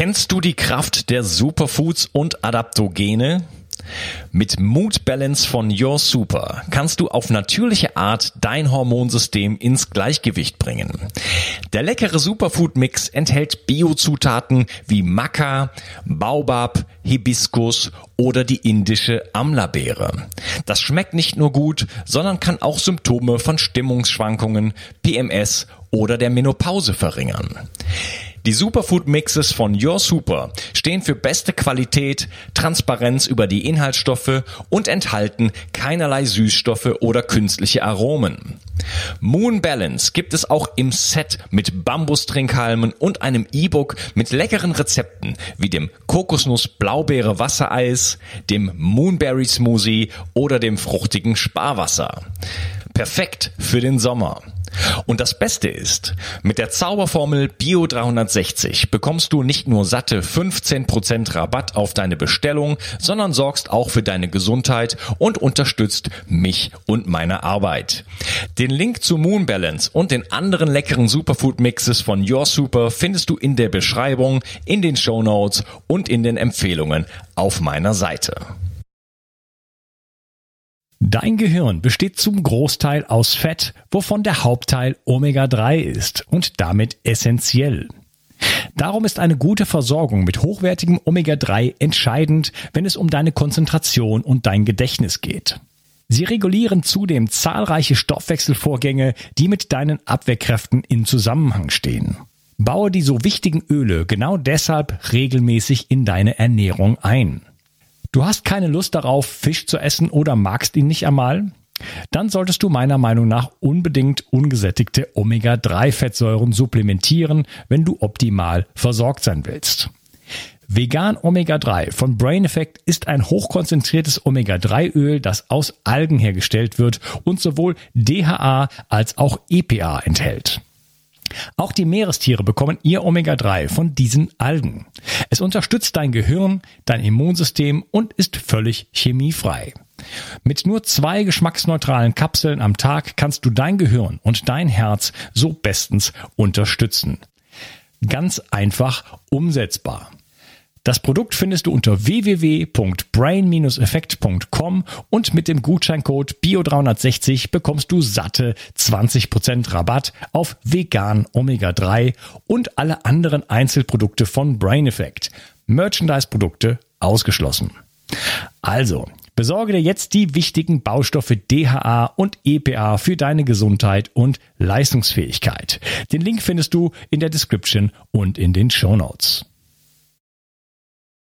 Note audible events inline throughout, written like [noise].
Kennst du die Kraft der Superfoods und Adaptogene? Mit Mood Balance von Your Super kannst du auf natürliche Art dein Hormonsystem ins Gleichgewicht bringen. Der leckere Superfood Mix enthält Biozutaten wie Maca, Baobab, Hibiskus oder die indische Amla-Beere. Das schmeckt nicht nur gut, sondern kann auch Symptome von Stimmungsschwankungen, PMS oder der Menopause verringern. Die Superfood Mixes von Your Super stehen für beste Qualität, Transparenz über die Inhaltsstoffe und enthalten keinerlei Süßstoffe oder künstliche Aromen. Moon Balance gibt es auch im Set mit Bambustrinkhalmen und einem E-Book mit leckeren Rezepten wie dem Kokosnuss Blaubeere Wassereis, dem Moonberry Smoothie oder dem fruchtigen Sparwasser. Perfekt für den Sommer. Und das Beste ist, mit der Zauberformel Bio 360 bekommst du nicht nur satte 15% Rabatt auf deine Bestellung, sondern sorgst auch für deine Gesundheit und unterstützt mich und meine Arbeit. Den Link zu Moon Balance und den anderen leckeren Superfood Mixes von Your Super findest du in der Beschreibung, in den Show Notes und in den Empfehlungen auf meiner Seite. Dein Gehirn besteht zum Großteil aus Fett, wovon der Hauptteil Omega-3 ist und damit essentiell. Darum ist eine gute Versorgung mit hochwertigem Omega-3 entscheidend, wenn es um deine Konzentration und dein Gedächtnis geht. Sie regulieren zudem zahlreiche Stoffwechselvorgänge, die mit deinen Abwehrkräften in Zusammenhang stehen. Baue die so wichtigen Öle genau deshalb regelmäßig in deine Ernährung ein. Du hast keine Lust darauf, Fisch zu essen oder magst ihn nicht einmal? Dann solltest du meiner Meinung nach unbedingt ungesättigte Omega-3-Fettsäuren supplementieren, wenn du optimal versorgt sein willst. Vegan Omega-3 von Brain Effect ist ein hochkonzentriertes Omega-3-Öl, das aus Algen hergestellt wird und sowohl DHA als auch EPA enthält. Auch die Meerestiere bekommen ihr Omega-3 von diesen Algen. Es unterstützt dein Gehirn, dein Immunsystem und ist völlig chemiefrei. Mit nur zwei geschmacksneutralen Kapseln am Tag kannst du dein Gehirn und dein Herz so bestens unterstützen. Ganz einfach umsetzbar. Das Produkt findest du unter www.brain-effekt.com und mit dem Gutscheincode BIO360 bekommst du satte 20% Rabatt auf vegan Omega-3 und alle anderen Einzelprodukte von Brain Effect. Merchandise-Produkte ausgeschlossen. Also, besorge dir jetzt die wichtigen Baustoffe DHA und EPA für deine Gesundheit und Leistungsfähigkeit. Den Link findest du in der Description und in den Show Notes.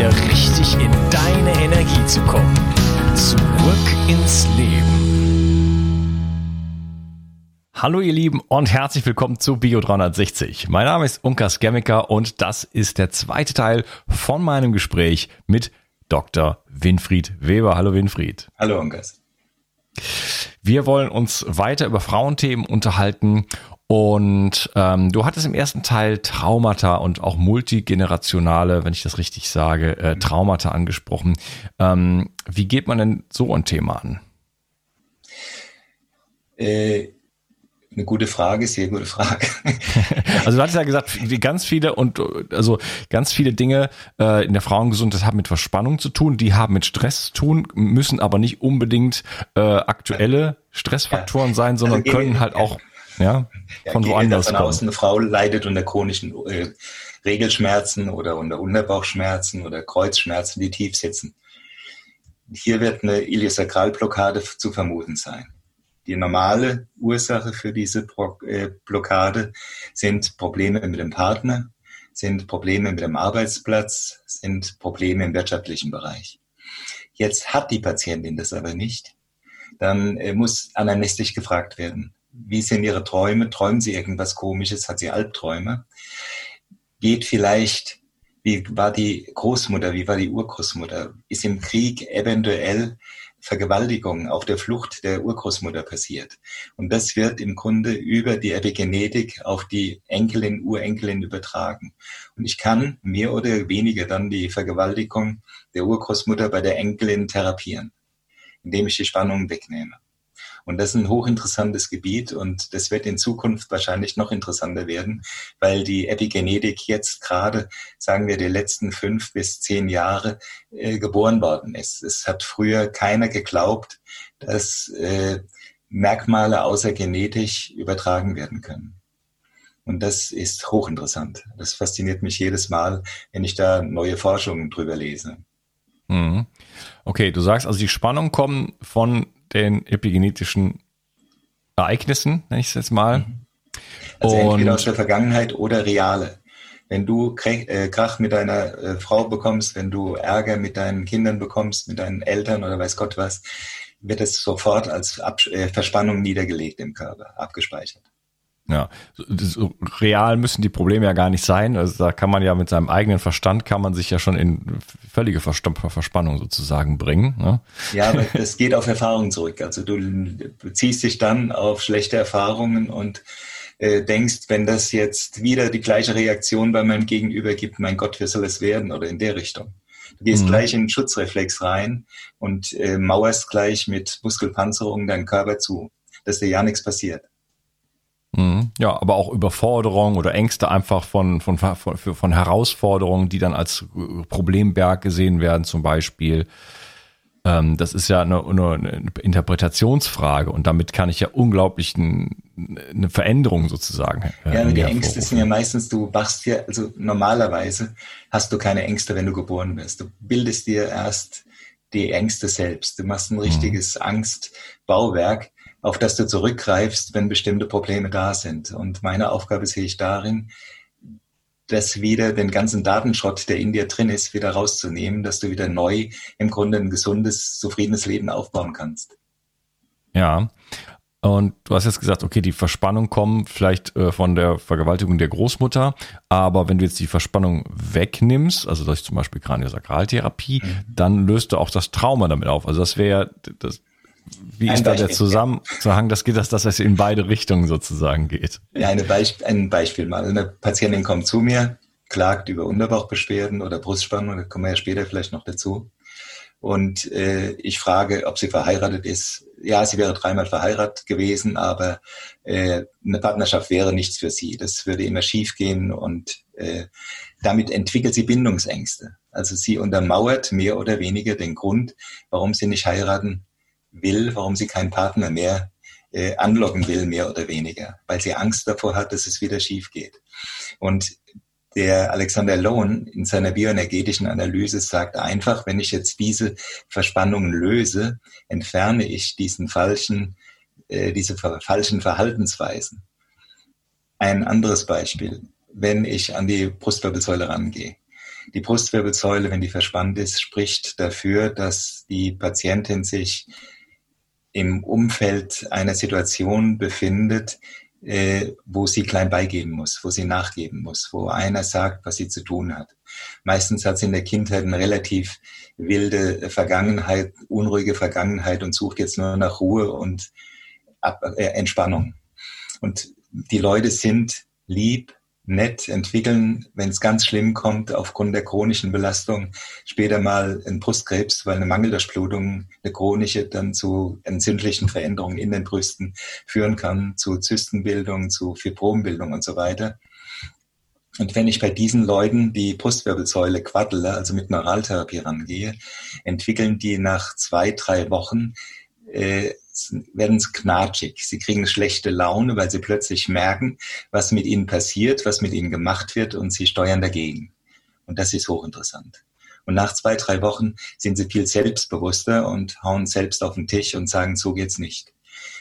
wieder richtig in deine Energie zu kommen. Zurück ins Leben. Hallo ihr Lieben und herzlich willkommen zu Bio 360. Mein Name ist Unkas Gemmiker und das ist der zweite Teil von meinem Gespräch mit Dr. Winfried Weber. Hallo Winfried. Hallo Unkas. Wir wollen uns weiter über Frauenthemen unterhalten und ähm, du hattest im ersten Teil Traumata und auch multigenerationale, wenn ich das richtig sage, äh, Traumata angesprochen. Ähm, wie geht man denn so ein Thema an? Äh, eine gute Frage, sehr gute Frage. [laughs] also du hattest ja gesagt, ganz viele und also ganz viele Dinge äh, in der Frauengesundheit haben mit Verspannung zu tun, die haben mit Stress zu tun, müssen aber nicht unbedingt äh, aktuelle Stressfaktoren sein, sondern also, können halt auch ja, von ja, woanders davon kommen. Aus, eine Frau leidet unter chronischen äh, Regelschmerzen oder unter Unterbauchschmerzen oder Kreuzschmerzen, die tief sitzen. Hier wird eine Iliosakralblockade zu vermuten sein. Die normale Ursache für diese äh, Blockade sind Probleme mit dem Partner, sind Probleme mit dem Arbeitsplatz, sind Probleme im wirtschaftlichen Bereich. Jetzt hat die Patientin das aber nicht. Dann äh, muss anamnestisch gefragt werden wie sind ihre Träume? Träumen sie irgendwas Komisches? Hat sie Albträume? Geht vielleicht Wie war die Großmutter? Wie war die Urgroßmutter? Ist im Krieg eventuell Vergewaltigung auf der Flucht der Urgroßmutter passiert. Und das wird im Grunde über die Epigenetik auf die Enkelin, Urenkelin übertragen. Und ich kann mehr oder weniger dann die Vergewaltigung der Urgroßmutter bei der Enkelin therapieren, indem ich die Spannung wegnehme. Und das ist ein hochinteressantes Gebiet und das wird in Zukunft wahrscheinlich noch interessanter werden, weil die Epigenetik jetzt gerade, sagen wir, die letzten fünf bis zehn Jahre äh, geboren worden ist. Es hat früher keiner geglaubt, dass äh, Merkmale außer genetisch übertragen werden können. Und das ist hochinteressant. Das fasziniert mich jedes Mal, wenn ich da neue Forschungen drüber lese. Mhm. Okay, du sagst also, die Spannungen kommen von den epigenetischen Ereignissen, nenne ich es jetzt mal. Mhm. Also und entweder aus der Vergangenheit oder reale. Wenn du äh, Krach mit deiner äh, Frau bekommst, wenn du Ärger mit deinen Kindern bekommst, mit deinen Eltern oder weiß Gott was, wird es sofort als äh, Verspannung niedergelegt im Körper, abgespeichert. Ja, so real müssen die Probleme ja gar nicht sein. Also da kann man ja mit seinem eigenen Verstand kann man sich ja schon in völlige Verspannung sozusagen bringen. Ne? Ja, aber das geht auf Erfahrungen zurück. Also du beziehst dich dann auf schlechte Erfahrungen und äh, denkst, wenn das jetzt wieder die gleiche Reaktion bei meinem Gegenüber gibt, mein Gott, wie soll es werden oder in der Richtung. Du gehst mhm. gleich in den Schutzreflex rein und äh, mauerst gleich mit Muskelpanzerung deinen Körper zu, dass dir ja nichts passiert. Mhm. Ja, aber auch Überforderung oder Ängste einfach von, von, von, von Herausforderungen, die dann als Problemberg gesehen werden, zum Beispiel. Ähm, das ist ja eine, eine, Interpretationsfrage und damit kann ich ja unglaublich ein, eine Veränderung sozusagen. Äh, ja, die Ängste sind ja meistens, du wachst ja, also normalerweise hast du keine Ängste, wenn du geboren bist. Du bildest dir erst die Ängste selbst. Du machst ein mhm. richtiges mhm. Angstbauwerk auf das du zurückgreifst, wenn bestimmte Probleme da sind. Und meine Aufgabe sehe ich darin, das wieder den ganzen Datenschrott, der in dir drin ist, wieder rauszunehmen, dass du wieder neu im Grunde ein gesundes, zufriedenes Leben aufbauen kannst. Ja. Und du hast jetzt gesagt, okay, die Verspannung kommt vielleicht äh, von der Vergewaltigung der Großmutter, aber wenn du jetzt die Verspannung wegnimmst, also durch zum Beispiel Kraniosakraltherapie, mhm. dann löst du auch das Trauma damit auf. Also das wäre das, wie ein ist da der Zusammenhang? Das geht, dass das in beide Richtungen sozusagen geht. Ja, eine Beisp ein Beispiel mal. Eine Patientin kommt zu mir, klagt über Unterbauchbeschwerden oder Brustspannung, da kommen wir ja später vielleicht noch dazu. Und äh, ich frage, ob sie verheiratet ist. Ja, sie wäre dreimal verheiratet gewesen, aber äh, eine Partnerschaft wäre nichts für sie. Das würde immer schiefgehen und äh, damit entwickelt sie Bindungsängste. Also sie untermauert mehr oder weniger den Grund, warum sie nicht heiraten will, warum sie keinen Partner mehr äh, anlocken will, mehr oder weniger, weil sie Angst davor hat, dass es wieder schief geht. Und der Alexander Lohn in seiner bioenergetischen Analyse sagt einfach, wenn ich jetzt diese Verspannungen löse, entferne ich diesen falschen, äh, diese falschen Verhaltensweisen. Ein anderes Beispiel, wenn ich an die Brustwirbelsäule rangehe. Die Brustwirbelsäule, wenn die verspannt ist, spricht dafür, dass die Patientin sich im Umfeld einer Situation befindet, äh, wo sie klein beigeben muss, wo sie nachgeben muss, wo einer sagt, was sie zu tun hat. Meistens hat sie in der Kindheit eine relativ wilde Vergangenheit, unruhige Vergangenheit und sucht jetzt nur nach Ruhe und Ab äh, Entspannung. Und die Leute sind lieb, nett entwickeln, wenn es ganz schlimm kommt, aufgrund der chronischen Belastung, später mal ein Brustkrebs, weil eine Mangeldurchblutung, eine chronische, dann zu entzündlichen Veränderungen in den Brüsten führen kann, zu Zystenbildung, zu Fibrombildung und so weiter. Und wenn ich bei diesen Leuten die Brustwirbelsäule quaddle, also mit Neuraltherapie rangehe, entwickeln die nach zwei, drei Wochen äh, werden es knatschig. Sie kriegen schlechte Laune, weil sie plötzlich merken, was mit ihnen passiert, was mit ihnen gemacht wird und sie steuern dagegen. Und das ist hochinteressant. Und nach zwei, drei Wochen sind sie viel selbstbewusster und hauen selbst auf den Tisch und sagen, so geht's nicht.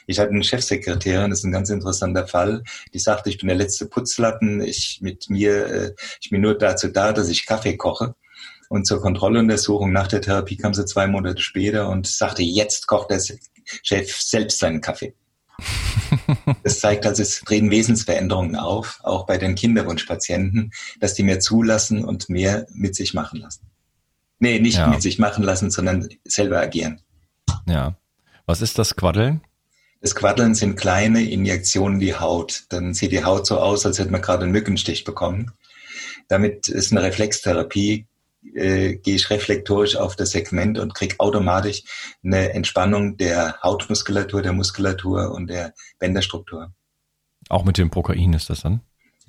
Ich hatte eine Chefsekretärin, das ist ein ganz interessanter Fall, die sagte, ich bin der letzte Putzlatten, ich mit mir, äh, ich bin nur dazu da, dass ich Kaffee koche. Und zur Kontrolluntersuchung nach der Therapie kam sie zwei Monate später und sagte, jetzt kocht der Chef selbst seinen Kaffee. Das zeigt also, es treten Wesensveränderungen auf, auch bei den Kinderwunschpatienten, dass die mehr zulassen und mehr mit sich machen lassen. Nee, nicht ja. mit sich machen lassen, sondern selber agieren. Ja. Was ist das Quaddeln? Das Quaddeln sind kleine Injektionen in die Haut. Dann sieht die Haut so aus, als hätte man gerade einen Mückenstich bekommen. Damit ist eine Reflextherapie, äh, gehe ich reflektorisch auf das Segment und kriege automatisch eine Entspannung der Hautmuskulatur, der Muskulatur und der Bänderstruktur. Auch mit dem Prokain ist das dann?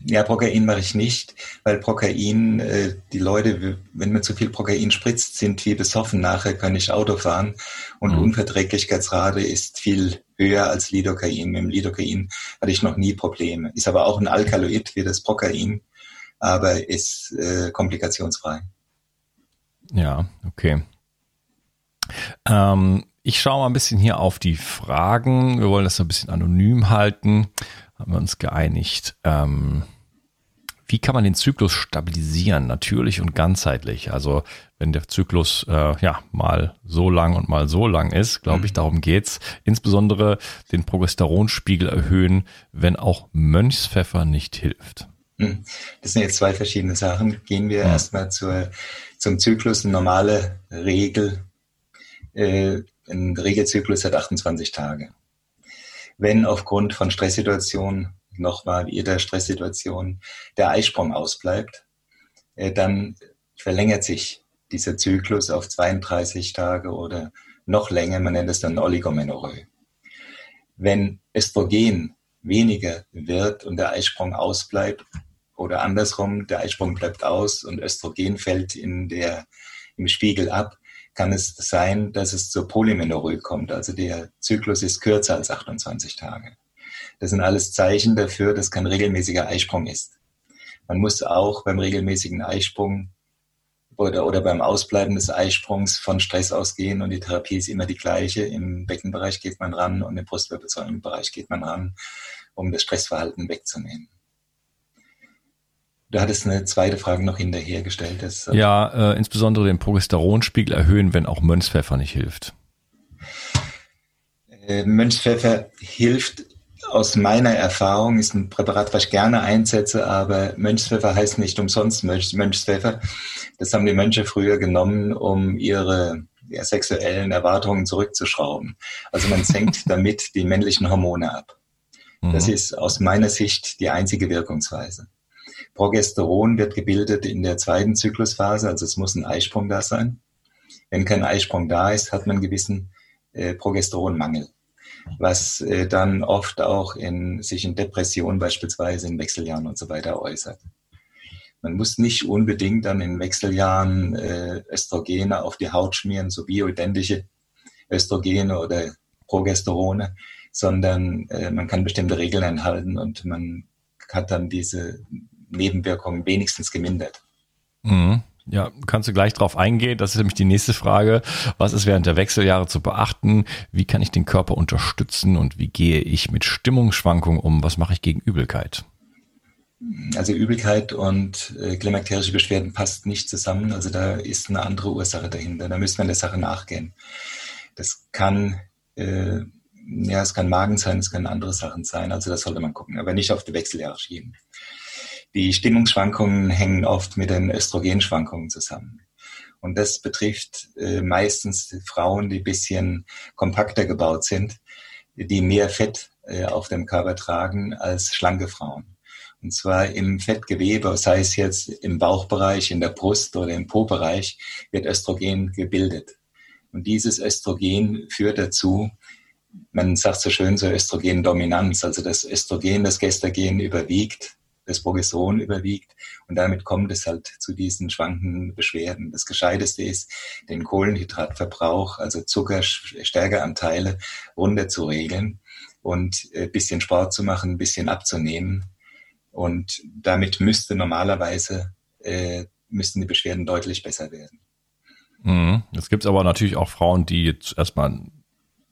Ja, Prokain mache ich nicht, weil Prokain, äh, die Leute, wenn man zu viel Prokain spritzt, sind wie besoffen. Nachher kann ich Auto fahren und mhm. Unverträglichkeitsrate ist viel höher als Lidocain. Mit dem Lidocain hatte ich noch nie Probleme. Ist aber auch ein Alkaloid wie das Prokain, aber ist äh, komplikationsfrei. Ja, okay. Ähm, ich schaue mal ein bisschen hier auf die Fragen. Wir wollen das ein bisschen anonym halten. Haben wir uns geeinigt. Ähm, wie kann man den Zyklus stabilisieren, natürlich und ganzheitlich? Also wenn der Zyklus äh, ja mal so lang und mal so lang ist, glaube ich, mhm. darum geht's. Insbesondere den Progesteronspiegel erhöhen, wenn auch Mönchspfeffer nicht hilft. Mhm. Das sind jetzt zwei verschiedene Sachen. Gehen wir ja. erstmal zur zum Zyklus eine normale Regel. Äh, ein Regelzyklus hat 28 Tage. Wenn aufgrund von Stresssituationen, nochmal jeder Stresssituation, der Eisprung ausbleibt, äh, dann verlängert sich dieser Zyklus auf 32 Tage oder noch länger, man nennt es dann Oligomenorrhoe. Wenn Östrogen weniger wird und der Eisprung ausbleibt, oder andersrum, der Eisprung bleibt aus und Östrogen fällt in der, im Spiegel ab, kann es sein, dass es zur Polymenorrhoe kommt. Also der Zyklus ist kürzer als 28 Tage. Das sind alles Zeichen dafür, dass kein regelmäßiger Eisprung ist. Man muss auch beim regelmäßigen Eisprung oder, oder beim Ausbleiben des Eisprungs von Stress ausgehen und die Therapie ist immer die gleiche. Im Beckenbereich geht man ran und im Brustwirbelsäulenbereich geht man ran, um das Stressverhalten wegzunehmen. Du hattest eine zweite Frage noch hinterhergestellt. Das, äh, ja, äh, insbesondere den Progesteronspiegel erhöhen, wenn auch Mönchspfeffer nicht hilft. Äh, Mönchspfeffer hilft aus meiner Erfahrung, ist ein Präparat, was ich gerne einsetze, aber Mönchspfeffer heißt nicht umsonst Mönch, Mönchspfeffer. Das haben die Mönche früher genommen, um ihre ja, sexuellen Erwartungen zurückzuschrauben. Also man senkt [laughs] damit die männlichen Hormone ab. Das mhm. ist aus meiner Sicht die einzige Wirkungsweise. Progesteron wird gebildet in der zweiten Zyklusphase, also es muss ein Eisprung da sein. Wenn kein Eisprung da ist, hat man einen gewissen äh, Progesteronmangel, was äh, dann oft auch in, sich in Depressionen beispielsweise in Wechseljahren und so weiter äußert. Man muss nicht unbedingt dann in Wechseljahren äh, Östrogene auf die Haut schmieren, so bioidentische Östrogene oder Progesterone, sondern äh, man kann bestimmte Regeln einhalten und man hat dann diese Nebenwirkungen wenigstens gemindert. Mhm. Ja, kannst du gleich drauf eingehen. Das ist nämlich die nächste Frage. Was ist während der Wechseljahre zu beachten? Wie kann ich den Körper unterstützen und wie gehe ich mit Stimmungsschwankungen um? Was mache ich gegen Übelkeit? Also Übelkeit und äh, klimakterische Beschwerden passt nicht zusammen. Also da ist eine andere Ursache dahinter. Da müssen wir der Sache nachgehen. Das kann, äh, ja, es kann Magen sein, es können andere Sachen sein. Also das sollte man gucken, aber nicht auf die Wechseljahre schieben. Die Stimmungsschwankungen hängen oft mit den Östrogenschwankungen zusammen. Und das betrifft äh, meistens Frauen, die bisschen kompakter gebaut sind, die mehr Fett äh, auf dem Körper tragen als schlanke Frauen. Und zwar im Fettgewebe, sei es jetzt im Bauchbereich, in der Brust oder im Po-Bereich, wird Östrogen gebildet. Und dieses Östrogen führt dazu, man sagt so schön so Östrogendominanz, also das Östrogen, das Gestagen überwiegt das Progesteron überwiegt und damit kommt es halt zu diesen schwankenden Beschwerden. Das Gescheiteste ist, den Kohlenhydratverbrauch, also Zuckerstärkeanteile runter zu regeln und ein äh, bisschen Sport zu machen, ein bisschen abzunehmen. Und damit müsste normalerweise, äh, müssten die Beschwerden deutlich besser werden. Mhm. Es gibt aber natürlich auch Frauen, die jetzt erstmal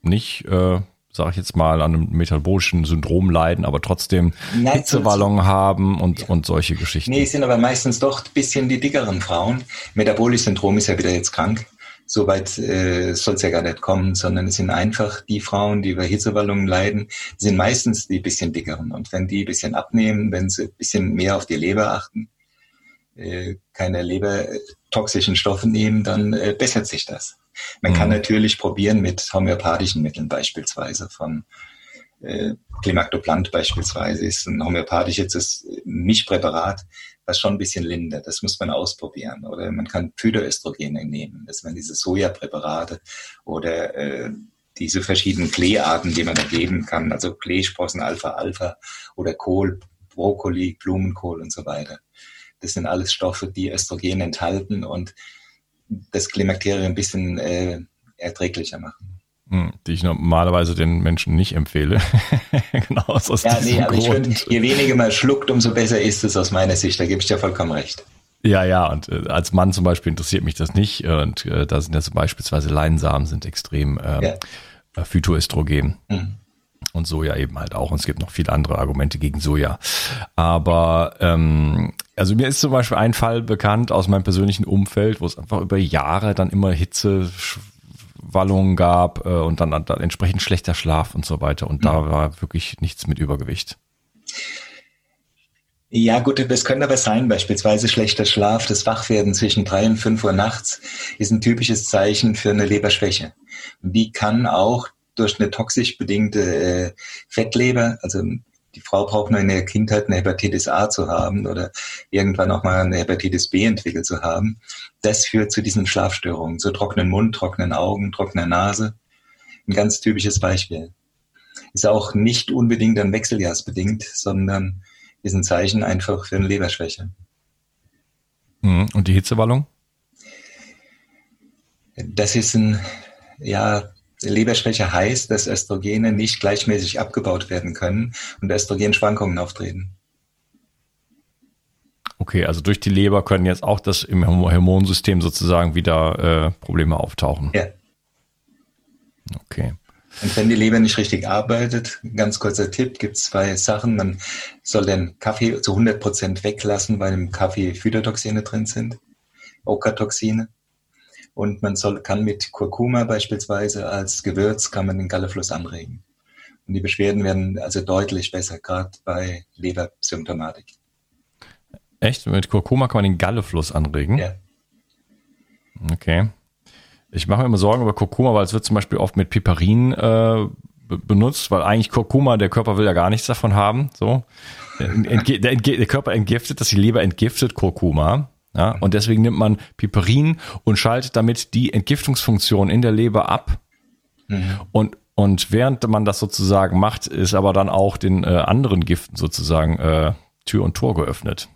nicht äh, sage ich jetzt mal, an einem metabolischen Syndrom leiden, aber trotzdem Hitzewallungen haben und, ja. und solche Geschichten. Nee, sind aber meistens doch ein bisschen die dickeren Frauen. Metabolisches Syndrom ist ja wieder jetzt krank. Soweit äh, soll es ja gar nicht kommen, sondern es sind einfach die Frauen, die über Hitzewallungen leiden, sind meistens die bisschen dickeren. Und wenn die ein bisschen abnehmen, wenn sie ein bisschen mehr auf die Leber achten, äh, keine lebertoxischen Stoffe nehmen, dann äh, bessert sich das. Man mhm. kann natürlich probieren mit homöopathischen Mitteln beispielsweise von äh, Klimactoplant beispielsweise ist ein homöopathisches Mischpräparat, was schon ein bisschen lindert. Das muss man ausprobieren. Oder man kann Phytoöstrogene nehmen. Das wären diese Sojapräparate oder äh, diese verschiedenen Kleearten, die man da geben kann. Also Kleesprossen, Alpha-Alpha oder Kohl, Brokkoli, Blumenkohl und so weiter. Das sind alles Stoffe, die Östrogen enthalten und das Klimakterium ein bisschen äh, erträglicher machen. Hm, die ich normalerweise den Menschen nicht empfehle. [laughs] genau aus ja, nee, aber Grund. ich finde, je weniger man schluckt, umso besser ist es aus meiner Sicht. Da gebe ich dir vollkommen recht. Ja, ja, und äh, als Mann zum Beispiel interessiert mich das nicht. Und äh, da sind ja so beispielsweise Leinsamen sind extrem ähm, ja. Äh, Phytoöstrogen. Mhm. Und Soja eben halt auch. Und es gibt noch viele andere Argumente gegen Soja. Aber ähm, also mir ist zum Beispiel ein Fall bekannt aus meinem persönlichen Umfeld, wo es einfach über Jahre dann immer Hitze Wallungen gab äh, und dann, dann entsprechend schlechter Schlaf und so weiter. Und da mhm. war wirklich nichts mit Übergewicht. Ja, gut, das könnte aber sein, beispielsweise schlechter Schlaf, das Wachwerden zwischen drei und fünf Uhr nachts ist ein typisches Zeichen für eine Leberschwäche. Die kann auch durch eine toxisch bedingte äh, Fettleber, also die Frau braucht nur in der Kindheit eine Hepatitis A zu haben oder irgendwann auch mal eine Hepatitis B entwickelt zu haben. Das führt zu diesen Schlafstörungen, zu trockenen Mund, trockenen Augen, trockener Nase. Ein ganz typisches Beispiel. Ist auch nicht unbedingt an Wechseljahrsbedingt, sondern ist ein Zeichen einfach für eine Leberschwäche. Mhm. Und die Hitzewallung? Das ist ein, ja, Leberschwäche heißt, dass Östrogene nicht gleichmäßig abgebaut werden können und Östrogenschwankungen auftreten. Okay, also durch die Leber können jetzt auch das im Hormonsystem sozusagen wieder äh, Probleme auftauchen. Ja. Okay. Und wenn die Leber nicht richtig arbeitet, ganz kurzer Tipp, gibt es zwei Sachen. Man soll den Kaffee zu 100 Prozent weglassen, weil im Kaffee Phytotoxine drin sind, Okatoxine. Und man soll, kann mit Kurkuma beispielsweise als Gewürz kann man den Gallefluss anregen. Und die Beschwerden werden also deutlich besser, gerade bei Lebersymptomatik. Echt? Mit Kurkuma kann man den Gallefluss anregen? Ja. Okay. Ich mache mir immer Sorgen über Kurkuma, weil es wird zum Beispiel oft mit Piperin äh, benutzt, weil eigentlich Kurkuma, der Körper will ja gar nichts davon haben. So. Der, Körper entgiftet, dass die Leber entgiftet Kurkuma. Ja, und deswegen nimmt man Piperin und schaltet damit die Entgiftungsfunktion in der Leber ab. Mhm. Und, und während man das sozusagen macht, ist aber dann auch den äh, anderen Giften sozusagen äh, Tür und Tor geöffnet.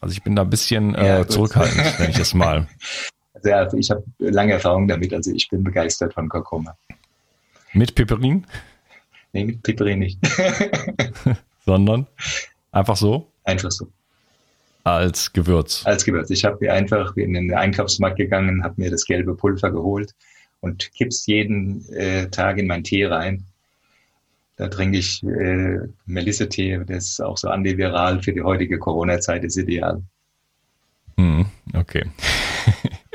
Also ich bin da ein bisschen äh, ja, zurückhaltend, wenn ich das mal. [laughs] Also ja, ich habe lange Erfahrung damit, also ich bin begeistert von Kurkuma. Mit Piperin? Nee, mit Piperin nicht. [laughs] [laughs] Sondern einfach so? Einfach so. Als Gewürz. Als Gewürz. Ich habe mir einfach in den Einkaufsmarkt gegangen, habe mir das gelbe Pulver geholt und kipp's jeden äh, Tag in meinen Tee rein. Da trinke ich äh, Melisse-Tee, das ist auch so antiviral für die heutige Corona-Zeit, ist ideal. Hm, okay.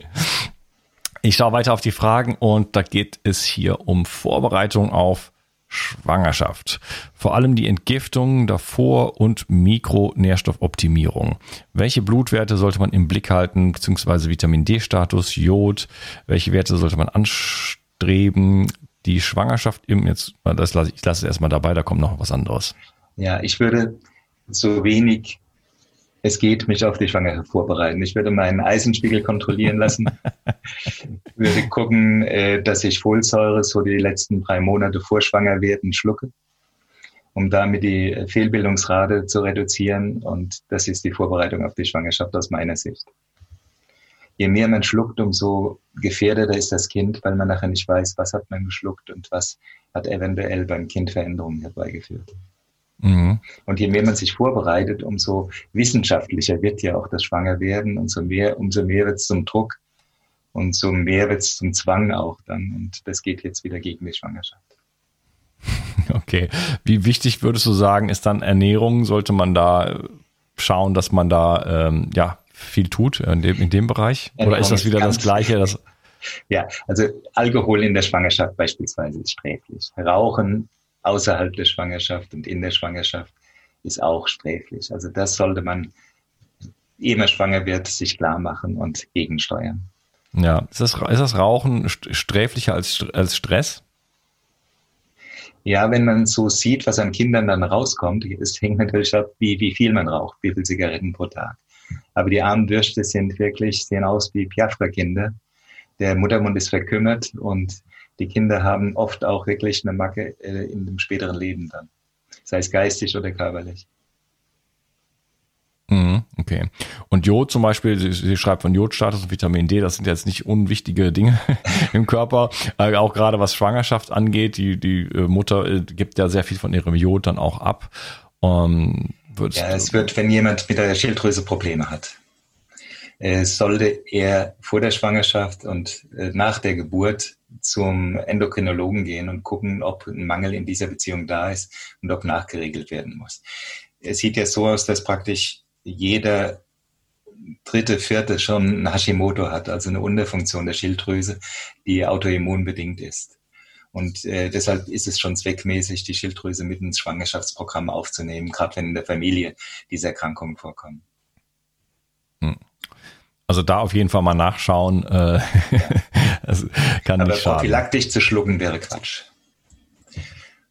[laughs] ich schaue weiter auf die Fragen und da geht es hier um Vorbereitung auf Schwangerschaft. Vor allem die Entgiftung davor und Mikronährstoffoptimierung. Welche Blutwerte sollte man im Blick halten, beziehungsweise Vitamin D-Status, Jod? Welche Werte sollte man anstreben? Die Schwangerschaft im, jetzt, das lasse ich lasse es erstmal dabei, da kommt noch was anderes. Ja, ich würde so wenig es geht, mich auf die Schwangerschaft vorbereiten. Ich würde meinen Eisenspiegel kontrollieren lassen, [laughs] würde gucken, äh, dass ich Folsäure so die letzten drei Monate vor Schwangerwerden schlucke, um damit die Fehlbildungsrate zu reduzieren. Und das ist die Vorbereitung auf die Schwangerschaft aus meiner Sicht. Je mehr man schluckt, umso gefährdeter ist das Kind, weil man nachher nicht weiß, was hat man geschluckt und was hat eventuell beim Kind Veränderungen herbeigeführt. Mhm. Und je mehr man sich vorbereitet, umso wissenschaftlicher wird ja auch das Schwangerwerden und so mehr, umso mehr wird es zum Druck und so mehr wird es zum Zwang auch dann. Und das geht jetzt wieder gegen die Schwangerschaft. [laughs] Okay. Wie wichtig würdest du sagen, ist dann Ernährung? Sollte man da schauen, dass man da ähm, ja viel tut in dem, in dem Bereich? Oder ist das wieder das Gleiche? Das [laughs] Ja, also Alkohol in der Schwangerschaft beispielsweise ist sträflich. Rauchen außerhalb der Schwangerschaft und in der Schwangerschaft ist auch sträflich. Also das sollte man, ehe man schwanger wird, sich klar machen und gegensteuern. Ja, ist das, ist das Rauchen sträflicher als, als Stress? Ja, wenn man so sieht, was an Kindern dann rauskommt, es hängt natürlich ab, wie, wie viel man raucht, wie viele Zigaretten pro Tag. Aber die armen Würste sind wirklich, sehen aus wie Piafra-Kinder. Der Muttermund ist verkümmert und die Kinder haben oft auch wirklich eine Macke äh, in dem späteren Leben dann. Sei es geistig oder körperlich. Mhm, okay. Und Jod zum Beispiel, sie, sie, schreibt von Jodstatus und Vitamin D, das sind jetzt nicht unwichtige Dinge [laughs] im Körper. Äh, auch gerade was Schwangerschaft angeht, die, die äh, Mutter äh, gibt ja sehr viel von ihrem Jod dann auch ab. Um, ja, es wird, wenn jemand mit der Schilddrüse Probleme hat, äh, sollte er vor der Schwangerschaft und äh, nach der Geburt zum Endokrinologen gehen und gucken, ob ein Mangel in dieser Beziehung da ist und ob nachgeregelt werden muss. Es sieht ja so aus, dass praktisch jeder dritte, vierte schon ein Hashimoto hat, also eine Unterfunktion der Schilddrüse, die autoimmunbedingt ist. Und äh, deshalb ist es schon zweckmäßig, die Schilddrüse mit ins Schwangerschaftsprogramm aufzunehmen, gerade wenn in der Familie diese Erkrankungen vorkommen. Hm. Also da auf jeden Fall mal nachschauen. Äh, [laughs] das kann Aber nicht schaden. prophylaktisch zu schlucken wäre Quatsch.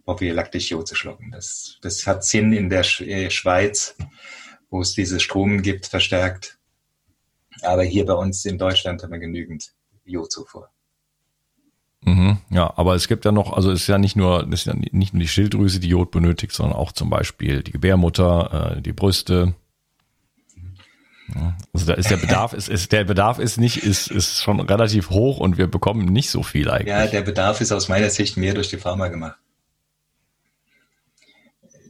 Prophylaktisch Jo zu schlucken. Das, das hat Sinn in der äh, Schweiz, wo es diese Strom gibt, verstärkt. Aber hier bei uns in Deutschland haben wir genügend Jodzufuhr. Mhm, ja, aber es gibt ja noch, also es ist ja nicht nur, ist ja nicht nur die Schilddrüse, die Jod benötigt, sondern auch zum Beispiel die Gebärmutter, äh, die Brüste, also da ist der Bedarf ist, ist der Bedarf ist nicht ist ist schon relativ hoch und wir bekommen nicht so viel eigentlich. Ja, der Bedarf ist aus meiner Sicht mehr durch die Pharma gemacht.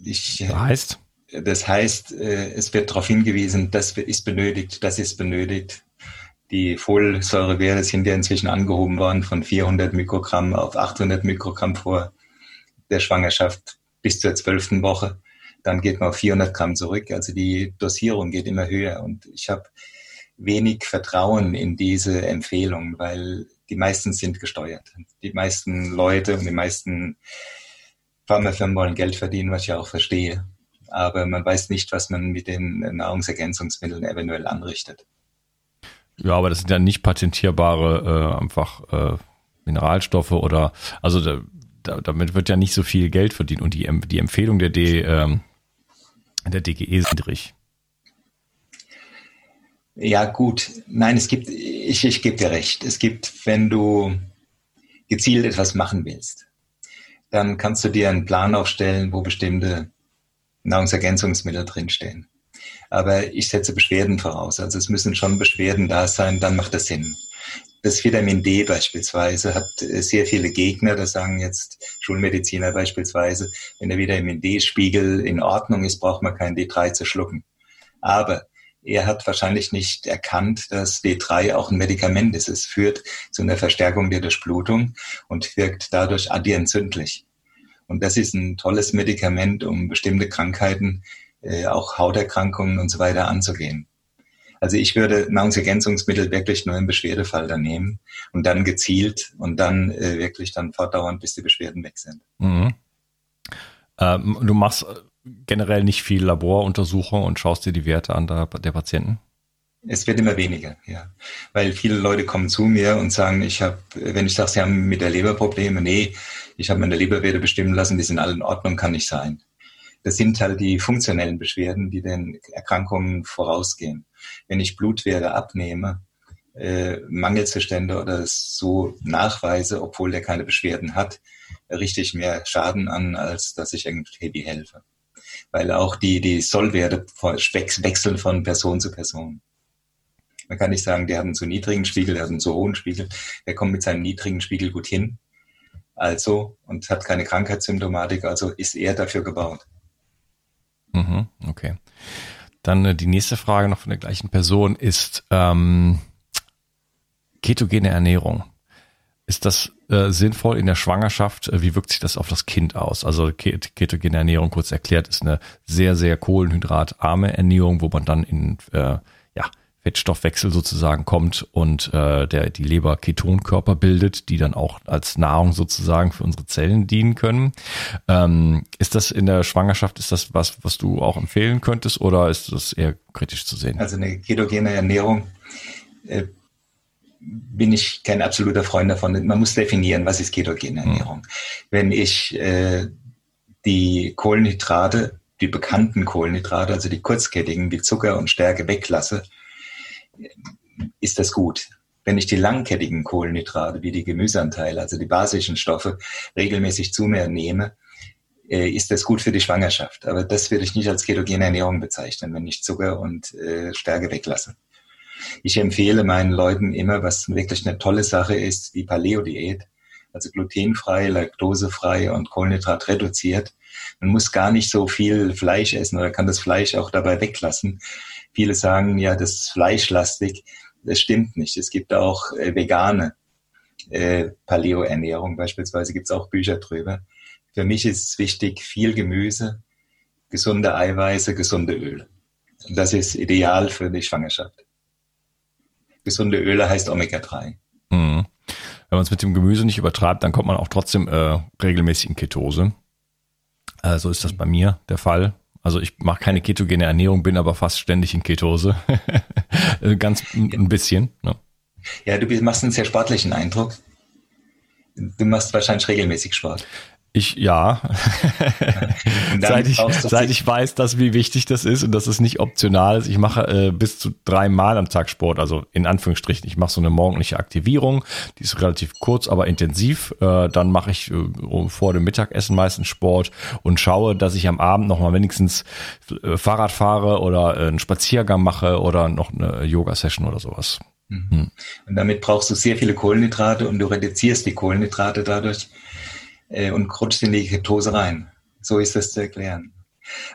Ich, das heißt? Das heißt, äh, es wird darauf hingewiesen, das ist benötigt, das ist benötigt. Die Folsäurewerte sind ja inzwischen angehoben worden von 400 Mikrogramm auf 800 Mikrogramm vor der Schwangerschaft bis zur zwölften Woche dann geht man auf 400 Gramm zurück. Also die Dosierung geht immer höher und ich habe wenig Vertrauen in diese Empfehlung, weil die meisten sind gesteuert. Die meisten Leute und die meisten Pharmafirmen wollen Geld verdienen, was ich auch verstehe. Aber man weiß nicht, was man mit den Nahrungsergänzungsmitteln eventuell anrichtet. Ja, aber das sind ja nicht patentierbare äh, einfach äh, Mineralstoffe oder also da, da, damit wird ja nicht so viel Geld verdient und die, die Empfehlung der D, ähm, der DGE niedrig. Ja, gut. Nein, es gibt, ich, ich gebe dir recht. Es gibt, wenn du gezielt etwas machen willst, dann kannst du dir einen Plan aufstellen, wo bestimmte Nahrungsergänzungsmittel drinstehen. Aber ich setze Beschwerden voraus. Also es müssen schon Beschwerden da sein, dann macht das Sinn. Das Vitamin D beispielsweise hat äh, sehr viele Gegner, das sagen jetzt Schulmediziner beispielsweise, wenn der Vitamin D-Spiegel in Ordnung ist, braucht man kein D3 zu schlucken. Aber er hat wahrscheinlich nicht erkannt, dass D3 auch ein Medikament ist. Es führt zu einer Verstärkung der Durchblutung und wirkt dadurch antientzündlich. Und das ist ein tolles Medikament, um bestimmte Krankheiten, äh, auch Hauterkrankungen und so weiter anzugehen. Also ich würde Nahrungsergänzungsmittel wirklich nur im Beschwerdefall dann nehmen und dann gezielt und dann äh, wirklich dann fortdauernd, bis die Beschwerden weg sind. Mhm. Ähm, du machst äh, generell nicht viel Laboruntersuchung und schaust dir die Werte an der, der Patienten? Es wird immer weniger, ja. Weil viele Leute kommen zu mir und sagen, ich habe, wenn ich sage, sie haben mit der Leber Probleme, nee, ich habe meine Leberwerte bestimmen lassen, die sind alle in Ordnung, kann nicht sein. Das sind halt die funktionellen Beschwerden, die den Erkrankungen vorausgehen. Wenn ich Blutwerte abnehme, äh, Mangelzustände oder so nachweise, obwohl der keine Beschwerden hat, richte ich mehr Schaden an, als dass ich irgendwie helfe. Weil auch die, die Sollwerte wechseln von Person zu Person. Man kann nicht sagen, der hat einen zu niedrigen Spiegel, der hat einen zu hohen Spiegel. Der kommt mit seinem niedrigen Spiegel gut hin. Also, und hat keine Krankheitssymptomatik, also ist er dafür gebaut. Mhm, okay. Dann äh, die nächste Frage noch von der gleichen Person ist ähm, ketogene Ernährung. Ist das äh, sinnvoll in der Schwangerschaft? Äh, wie wirkt sich das auf das Kind aus? Also ketogene Ernährung, kurz erklärt, ist eine sehr, sehr kohlenhydratarme Ernährung, wo man dann in äh, ja, Fettstoffwechsel sozusagen kommt und äh, der die Leber Ketonkörper bildet, die dann auch als Nahrung sozusagen für unsere Zellen dienen können. Ähm, ist das in der Schwangerschaft, ist das was, was du auch empfehlen könntest oder ist das eher kritisch zu sehen? Also eine ketogene Ernährung äh, bin ich kein absoluter Freund davon. Man muss definieren, was ist ketogene hm. Ernährung. Mhm. Wenn ich äh, die Kohlenhydrate, die bekannten Kohlenhydrate, also die kurzkettigen wie Zucker und Stärke weglasse, ist das gut. Wenn ich die langkettigen Kohlenhydrate wie die Gemüseanteile, also die basischen Stoffe, regelmäßig zu mir nehme, äh, ist das gut für die Schwangerschaft. Aber das würde ich nicht als ketogene Ernährung bezeichnen, wenn ich Zucker und äh, Stärke weglasse. Ich empfehle meinen Leuten immer, was wirklich eine tolle Sache ist, die Paleo-Diät, also glutenfrei, laktosefrei und Kohlenhydrat reduziert. Man muss gar nicht so viel Fleisch essen oder kann das Fleisch auch dabei weglassen. Viele sagen, ja, das ist fleischlastig. Das stimmt nicht. Es gibt auch äh, vegane äh, Paleo-Ernährung beispielsweise, gibt es auch Bücher drüber. Für mich ist es wichtig, viel Gemüse, gesunde Eiweiße, gesunde Öle. Das ist ideal für die Schwangerschaft. Gesunde Öle heißt Omega-3. Mhm. Wenn man es mit dem Gemüse nicht übertreibt, dann kommt man auch trotzdem äh, regelmäßig in Ketose. Äh, so ist das bei mir der Fall. Also ich mache keine ketogene Ernährung, bin aber fast ständig in Ketose. [laughs] Ganz ein bisschen. Ne? Ja, du machst einen sehr sportlichen Eindruck. Du machst wahrscheinlich regelmäßig Sport. Ich, ja. [laughs] seit, ich, seit ich weiß, dass wie wichtig das ist und dass es nicht optional ist. Ich mache äh, bis zu dreimal am Tag Sport, also in Anführungsstrichen. Ich mache so eine morgendliche Aktivierung, die ist relativ kurz, aber intensiv. Äh, dann mache ich äh, vor dem Mittagessen meistens Sport und schaue, dass ich am Abend noch mal wenigstens äh, Fahrrad fahre oder äh, einen Spaziergang mache oder noch eine Yoga-Session oder sowas. Mhm. Hm. Und damit brauchst du sehr viele Kohlenhydrate und du reduzierst die Kohlenhydrate dadurch äh, und rutscht in die Ketose rein. So ist das zu erklären.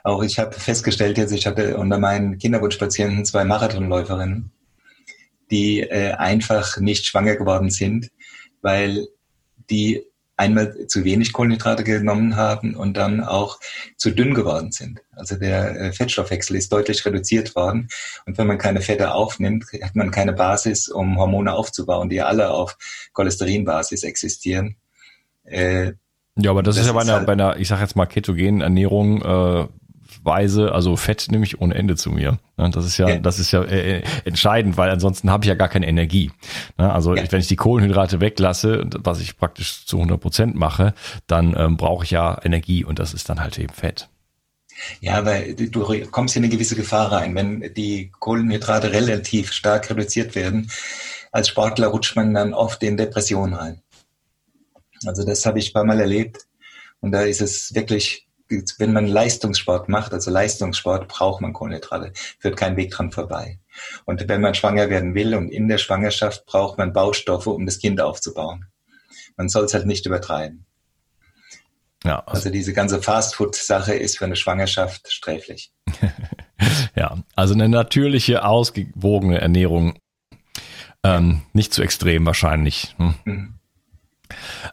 Auch ich habe festgestellt jetzt, ich hatte unter meinen Kinderwunschpatienten zwei Marathonläuferinnen, die äh, einfach nicht schwanger geworden sind, weil die einmal zu wenig Kohlenhydrate genommen haben und dann auch zu dünn geworden sind. Also der äh, Fettstoffwechsel ist deutlich reduziert worden. Und wenn man keine Fette aufnimmt, hat man keine Basis, um Hormone aufzubauen, die alle auf Cholesterinbasis existieren. Äh, ja, aber das, das ist ja bei einer, halt bei einer, ich sag jetzt mal, ketogenen Ernährung äh, Weise, also Fett nehme ich ohne Ende zu mir. Das ist ja, ja. das ist ja äh, entscheidend, weil ansonsten habe ich ja gar keine Energie. Ne, also ja. wenn ich die Kohlenhydrate weglasse, was ich praktisch zu 100 Prozent mache, dann ähm, brauche ich ja Energie und das ist dann halt eben Fett. Ja, weil du kommst in eine gewisse Gefahr rein. Wenn die Kohlenhydrate relativ stark reduziert werden, als Sportler rutscht man dann oft in Depressionen rein. Also das habe ich ein paar Mal erlebt. Und da ist es wirklich, wenn man Leistungssport macht, also Leistungssport, braucht man Kohlenhydrate, führt kein Weg dran vorbei. Und wenn man schwanger werden will und in der Schwangerschaft braucht man Baustoffe, um das Kind aufzubauen. Man soll es halt nicht übertreiben. Ja, also, also diese ganze Fastfood-Sache ist für eine Schwangerschaft sträflich. [laughs] ja, also eine natürliche, ausgewogene Ernährung. Ähm, nicht zu extrem wahrscheinlich. Hm? Mhm.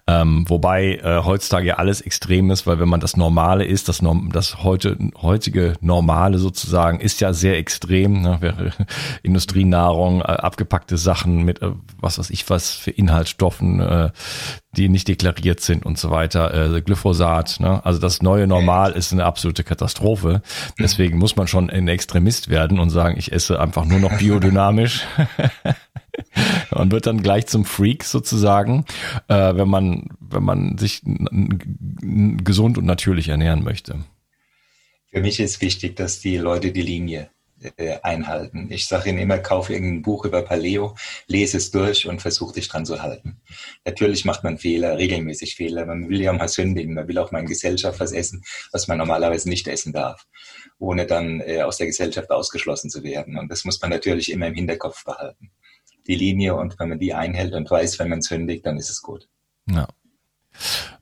Ähm, wobei äh, heutzutage alles extrem ist, weil wenn man das Normale ist, das, Norm das heute, heutige Normale sozusagen ist ja sehr extrem. Ne? [laughs] Industrienahrung, äh, abgepackte Sachen mit äh, was weiß ich was für Inhaltsstoffen, äh, die nicht deklariert sind und so weiter. Äh, Glyphosat, ne? also das neue Normal ist eine absolute Katastrophe. Deswegen muss man schon ein Extremist werden und sagen, ich esse einfach nur noch biodynamisch. [laughs] [laughs] Man wird dann gleich zum Freak sozusagen, äh, wenn man, wenn man sich gesund und natürlich ernähren möchte. Für mich ist wichtig, dass die Leute die Linie äh, einhalten. Ich sage ihnen immer, kauf irgendein Buch über Paleo, lese es durch und versuche dich dran zu halten. Natürlich macht man Fehler, regelmäßig Fehler. Man will ja mal sündigen. Man will auch mal in Gesellschaft was essen, was man normalerweise nicht essen darf, ohne dann äh, aus der Gesellschaft ausgeschlossen zu werden. Und das muss man natürlich immer im Hinterkopf behalten die Linie und wenn man die einhält und weiß, wenn man sündigt, dann ist es gut. Ja.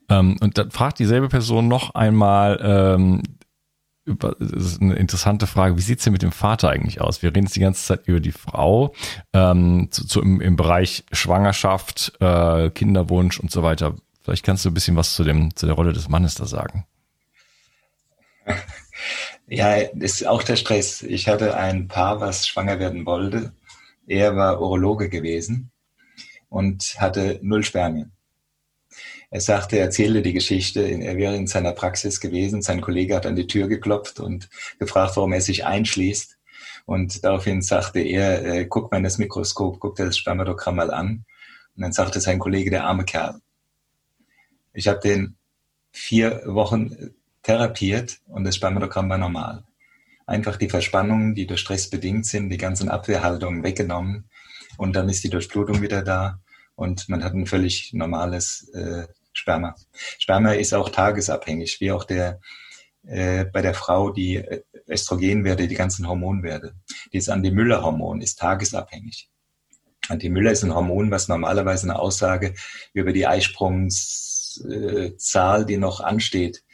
Ähm, und dann fragt dieselbe Person noch einmal, ähm, über, das ist eine interessante Frage, wie sieht's denn mit dem Vater eigentlich aus? Wir reden jetzt die ganze Zeit über die Frau, ähm, zu, zu im, im, Bereich Schwangerschaft, äh, Kinderwunsch und so weiter. Vielleicht kannst du ein bisschen was zu, dem, zu der Rolle des Mannes da sagen. [laughs] Ja, ist auch der Stress. Ich hatte ein Paar, was schwanger werden wollte Er war Urologe gewesen und hatte null Spermien. Er sagte, er erzählte die Geschichte, er wäre in seiner Praxis gewesen. Sein Kollege hat an die Tür geklopft und gefragt, warum er sich einschließt. Und daraufhin sagte er, äh, guck mal in das Mikroskop, guck dir das Spermadogramm mal an. Und dann sagte sein Kollege, der arme Kerl. Ich habe den vier Wochen therapiert und das Spermadogramm war normal. Einfach die Verspannungen, die durch Stress bedingt sind, die ganzen Abwehrhaltungen weggenommen und dann ist die Durchblutung wieder da und man hat ein völlig normales äh, Sperma. Sperma ist auch tagesabhängig, wie auch der äh, bei der Frau die Östrogenwerte, die ganzen Hormonwerte. Dieses Anti-Müller-Hormon ist tagesabhängig. Anti-Müller ist ein Hormon, was normalerweise eine Aussage über die Eisprungszahl, die noch ansteht,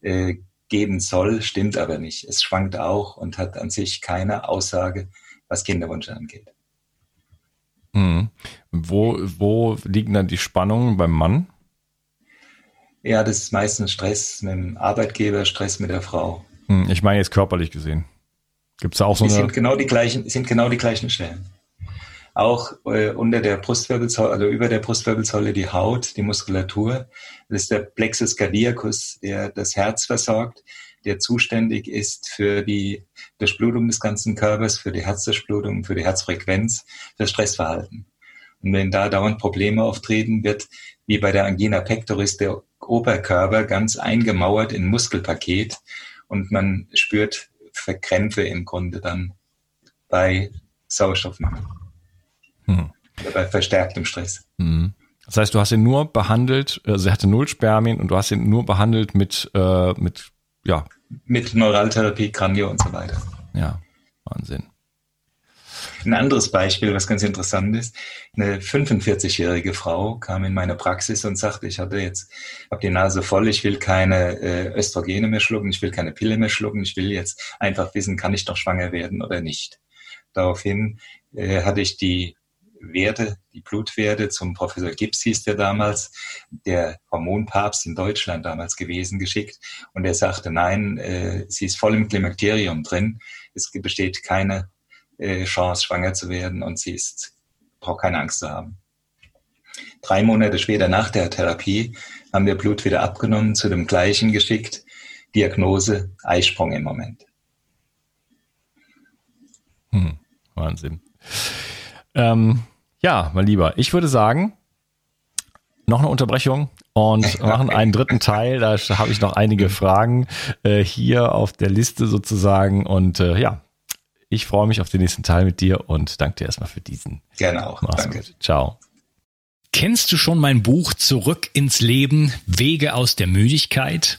äh, geben soll, stimmt aber nicht. Es schwankt auch und hat an sich keine Aussage, was Kinderwunsch angeht. Mhm. Wo, wo liegen dann die Spannungen beim Mann? Ja, das ist meistens Stress mit dem Arbeitgeber, Stress mit der Frau. Hm, ich meine jetzt körperlich gesehen. Gibt es da auch so die eine... Sind genau die gleichen, sind genau die gleichen Stellen. Auch äh, unter der Brustwirbelsäule, also über der Brustwirbelsäule die Haut, die Muskulatur. Das ist der Plexus cardiacus, der das Herz versorgt, der zuständig ist für die Durchblutung des ganzen Körpers, für die Herzdurchblutung, für die Herzfrequenz, für das Stressverhalten. Und wenn da dauernd Probleme auftreten, wird wie bei der Angina pectoris der Oberkörper ganz eingemauert in Muskelpaket und man spürt Verkrämpfe im Grunde dann bei Sauerstoffmangel. Hm. Oder bei verstärktem Stress. Hm. Das heißt, du hast ihn nur behandelt, also er hatte null Spermien und du hast ihn nur behandelt mit, äh, mit, ja. Mit Neuraltherapie, Kranio und so weiter. Ja, Wahnsinn. Ein anderes Beispiel, was ganz interessant ist, eine 45-jährige Frau kam in meine Praxis und sagte, ich hatte jetzt, habe die Nase voll, ich will keine äh, Östrogene mehr schlucken, ich will keine Pille mehr schlucken, ich will jetzt einfach wissen, kann ich doch schwanger werden oder nicht. Daraufhin äh, hatte ich die Werte, die Blutwerte zum Professor Gibbs hieß der damals, der Hormonpapst in Deutschland damals gewesen, geschickt. Und er sagte, nein, äh, sie ist voll im Klimakterium drin. Es besteht keine äh, Chance, schwanger zu werden und sie ist, braucht keine Angst zu haben. Drei Monate später nach der Therapie haben wir Blut wieder abgenommen, zu dem gleichen geschickt. Diagnose Eisprung im Moment. Hm, Wahnsinn. Ähm, ja, mein Lieber, ich würde sagen, noch eine Unterbrechung und machen einen dritten Teil. Da habe ich noch einige Fragen äh, hier auf der Liste sozusagen. Und äh, ja, ich freue mich auf den nächsten Teil mit dir und danke dir erstmal für diesen. Gerne auch. Mach's danke. Gut. Ciao. Kennst du schon mein Buch Zurück ins Leben, Wege aus der Müdigkeit?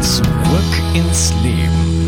Zurück ins Leben.